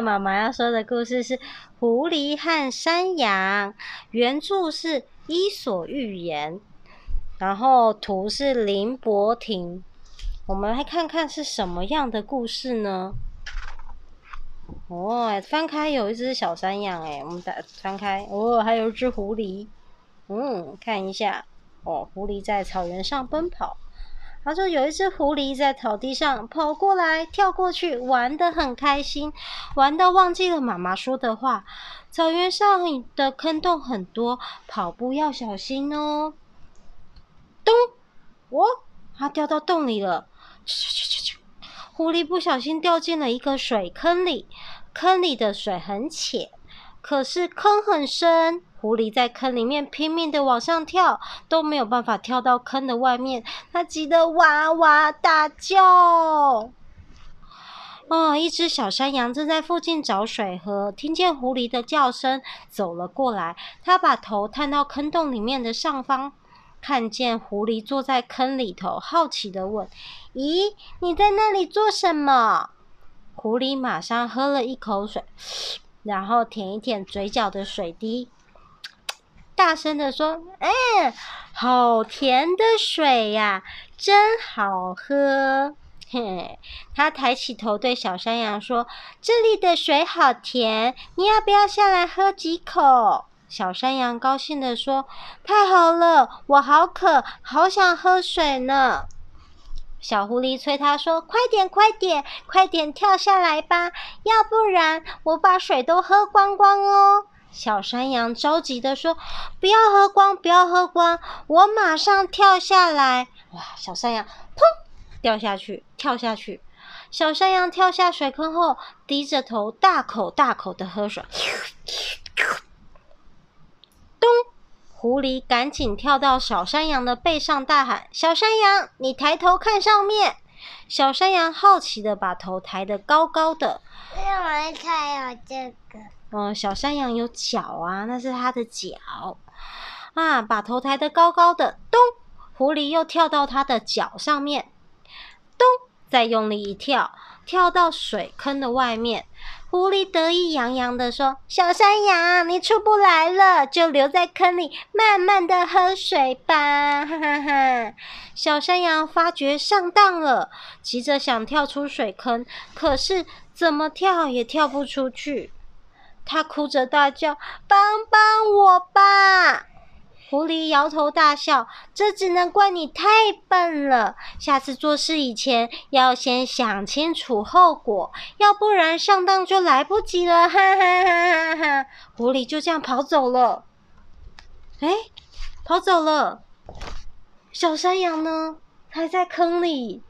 妈妈要说的故事是《狐狸和山羊》，原著是《伊索寓言》，然后图是林伯廷。我们来看看是什么样的故事呢？哦，翻开有一只小山羊，哎，我们打翻开，哦，还有一只狐狸。嗯，看一下，哦，狐狸在草原上奔跑。他说有一只狐狸在草地上跑过来跳过去，玩得很开心，玩到忘记了妈妈说的话。草原上的坑洞很多，跑步要小心哦。咚！哦，它掉到洞里了。去去去去！狐狸不小心掉进了一个水坑里，坑里的水很浅，可是坑很深。狐狸在坑里面拼命的往上跳，都没有办法跳到坑的外面，它急得哇哇大叫。哦，一只小山羊正在附近找水喝，听见狐狸的叫声，走了过来。它把头探到坑洞里面的上方，看见狐狸坐在坑里头，好奇的问：“咦，你在那里做什么？”狐狸马上喝了一口水，然后舔一舔嘴角的水滴。大声的说：“嗯，好甜的水呀，真好喝。”嘿，他抬起头对小山羊说：“这里的水好甜，你要不要下来喝几口？”小山羊高兴的说：“太好了，我好渴，好想喝水呢。”小狐狸催他说：“快点，快点，快点跳下来吧，要不然我把水都喝光光哦。”小山羊着急的说：“不要喝光，不要喝光，我马上跳下来。”哇！小山羊砰掉下去，跳下去。小山羊跳下水坑后，低着头，大口大口的喝水。咚！狐狸赶紧跳到小山羊的背上，大喊：“小山羊，你抬头看上面！”小山羊好奇的把头抬得高高的。为什么它有这个？嗯，小山羊有脚啊，那是它的脚啊，把头抬得高高的，咚，狐狸又跳到它的脚上面，咚，再用力一跳，跳到水坑的外面。狐狸得意洋洋的说：“小山羊，你出不来了，就留在坑里，慢慢的喝水吧。”哈哈哈。小山羊发觉上当了，急着想跳出水坑，可是怎么跳也跳不出去。他哭着大叫：“帮帮我吧！”狐狸摇头大笑：“这只能怪你太笨了。下次做事以前要先想清楚后果，要不然上当就来不及了。”哈哈哈哈哈！狐狸就这样跑走了。哎，跑走了。小山羊呢？还在坑里。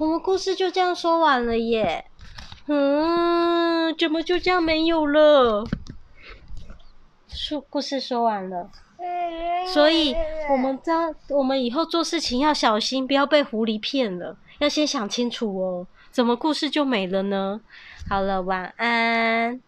我们故事就这样说完了耶。嗯，怎么就这样没有了？说故事说完了，所以我们知道，我们以后做事情要小心，不要被狐狸骗了，要先想清楚哦。怎么故事就没了呢？好了，晚安。